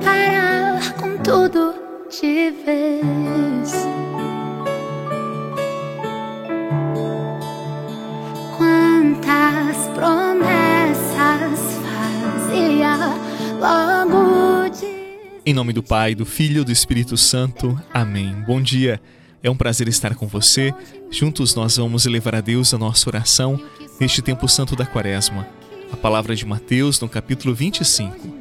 separar com tudo de vez. Quantas promessas fazia logo de. Em nome do Pai, do Filho e do Espírito Santo. Amém. Bom dia. É um prazer estar com você. Juntos nós vamos elevar a Deus a nossa oração neste tempo santo da Quaresma. A palavra de Mateus, no capítulo 25.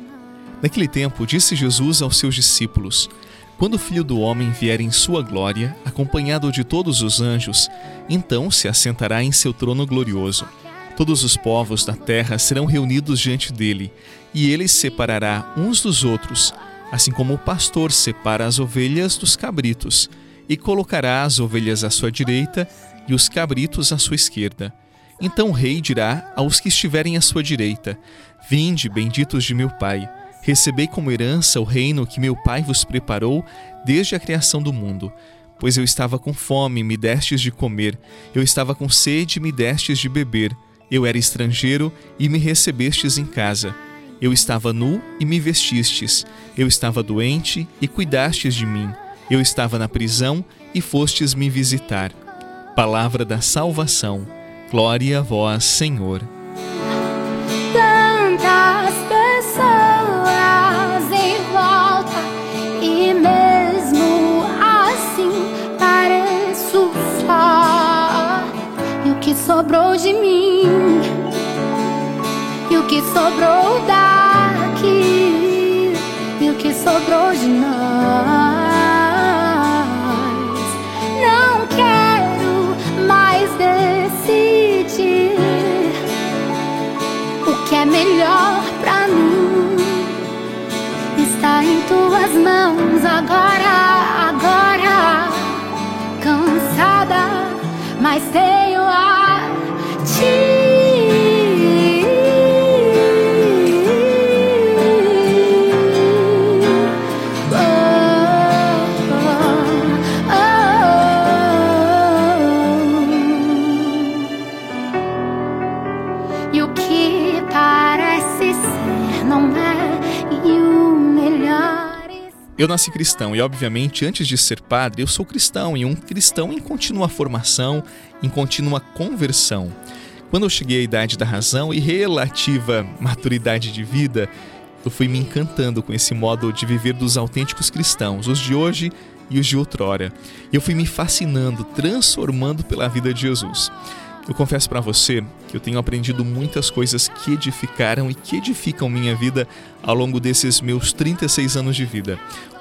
Naquele tempo, disse Jesus aos seus discípulos: Quando o Filho do Homem vier em sua glória, acompanhado de todos os anjos, então se assentará em seu trono glorioso. Todos os povos da terra serão reunidos diante dele, e ele separará uns dos outros, assim como o pastor separa as ovelhas dos cabritos, e colocará as ovelhas à sua direita e os cabritos à sua esquerda. Então o rei dirá aos que estiverem à sua direita: Vinde, benditos de meu Pai, recebei como herança o reino que meu Pai vos preparou desde a criação do mundo. Pois eu estava com fome, me destes de comer, eu estava com sede, me destes de beber, eu era estrangeiro e me recebestes em casa. Eu estava nu e me vestistes, eu estava doente e cuidastes de mim, eu estava na prisão e fostes me visitar. Palavra da salvação. Glória a vós, Senhor. Que sobrou Eu nasci cristão e, obviamente, antes de ser padre, eu sou cristão e um cristão em contínua formação, em contínua conversão. Quando eu cheguei à idade da razão e relativa maturidade de vida, eu fui me encantando com esse modo de viver dos autênticos cristãos, os de hoje e os de outrora. Eu fui me fascinando, transformando pela vida de Jesus. Eu confesso para você que eu tenho aprendido muitas coisas que edificaram e que edificam minha vida ao longo desses meus 36 anos de vida.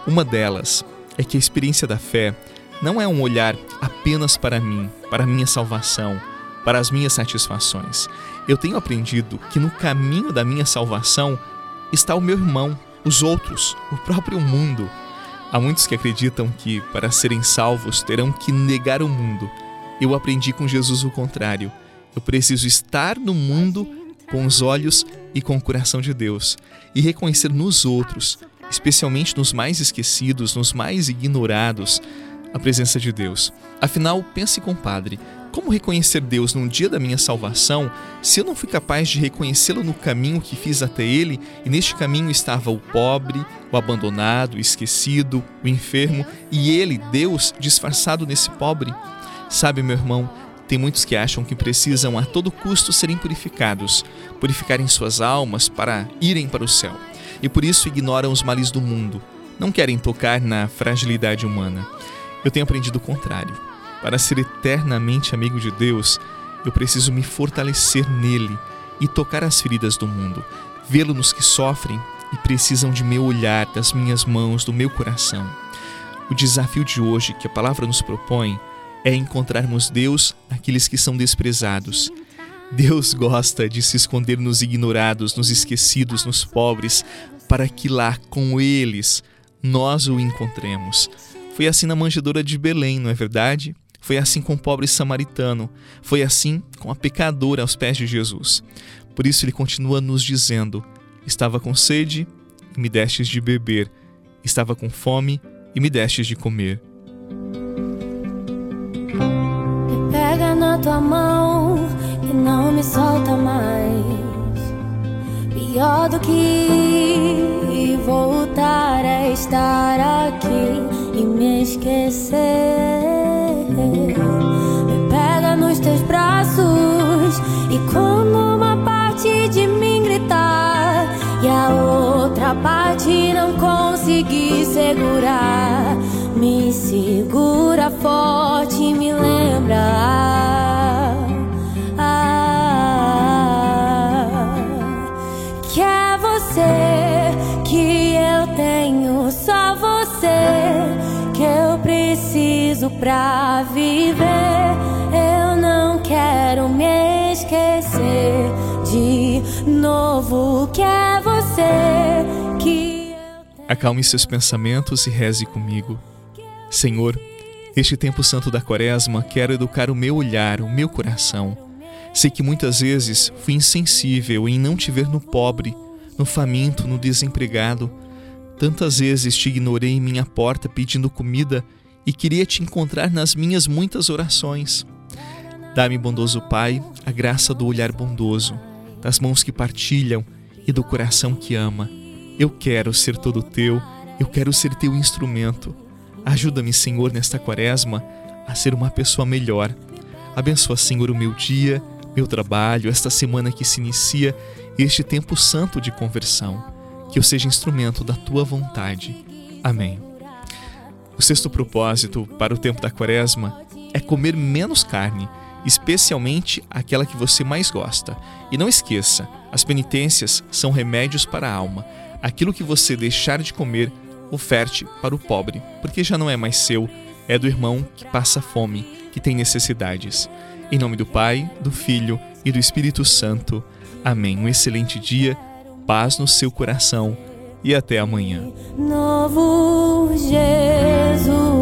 Uma delas é que a experiência da fé não é um olhar apenas para mim, para minha salvação, para as minhas satisfações. Eu tenho aprendido que no caminho da minha salvação está o meu irmão, os outros, o próprio mundo. Há muitos que acreditam que, para serem salvos, terão que negar o mundo. Eu aprendi com Jesus o contrário. Eu preciso estar no mundo com os olhos e com o coração de Deus e reconhecer nos outros especialmente nos mais esquecidos, nos mais ignorados, a presença de Deus. Afinal, pense compadre, como reconhecer Deus num dia da minha salvação se eu não fui capaz de reconhecê-lo no caminho que fiz até ele e neste caminho estava o pobre, o abandonado, o esquecido, o enfermo e ele, Deus, disfarçado nesse pobre? Sabe, meu irmão, tem muitos que acham que precisam a todo custo serem purificados, purificarem suas almas para irem para o céu e por isso ignoram os males do mundo, não querem tocar na fragilidade humana. Eu tenho aprendido o contrário. Para ser eternamente amigo de Deus, eu preciso me fortalecer nele e tocar as feridas do mundo, vê-lo nos que sofrem e precisam de meu olhar, das minhas mãos, do meu coração. O desafio de hoje que a palavra nos propõe é encontrarmos Deus naqueles que são desprezados Deus gosta de se esconder nos ignorados, nos esquecidos, nos pobres, para que lá com eles nós o encontremos. Foi assim na manjedoura de Belém, não é verdade? Foi assim com o pobre samaritano, foi assim com a pecadora aos pés de Jesus. Por isso ele continua nos dizendo: Estava com sede e me destes de beber, estava com fome e me destes de comer. tua mão que não me solta mais. Pior do que voltar a estar aqui e me esquecer. Me pega nos teus braços e quando uma parte de mim gritar e a outra parte não conseguir segurar, me segura forte e me lembra. Pra viver. Eu não quero me esquecer de novo que é você que Acalme seus pensamentos e reze comigo. Senhor, neste tempo santo da Quaresma, quero educar o meu olhar, o meu coração. Sei que muitas vezes fui insensível em não te ver no pobre, no faminto, no desempregado. Tantas vezes te ignorei em minha porta pedindo comida e queria te encontrar nas minhas muitas orações. Dá-me, bondoso Pai, a graça do olhar bondoso, das mãos que partilham e do coração que ama. Eu quero ser todo teu, eu quero ser teu instrumento. Ajuda-me, Senhor, nesta quaresma a ser uma pessoa melhor. Abençoa, Senhor, o meu dia, meu trabalho, esta semana que se inicia, este tempo santo de conversão. Que eu seja instrumento da tua vontade. Amém. O sexto propósito para o tempo da quaresma é comer menos carne, especialmente aquela que você mais gosta. E não esqueça, as penitências são remédios para a alma. Aquilo que você deixar de comer, oferte para o pobre, porque já não é mais seu, é do irmão que passa fome, que tem necessidades. Em nome do Pai, do Filho e do Espírito Santo. Amém. Um excelente dia, paz no seu coração e até amanhã. Novo Jesus.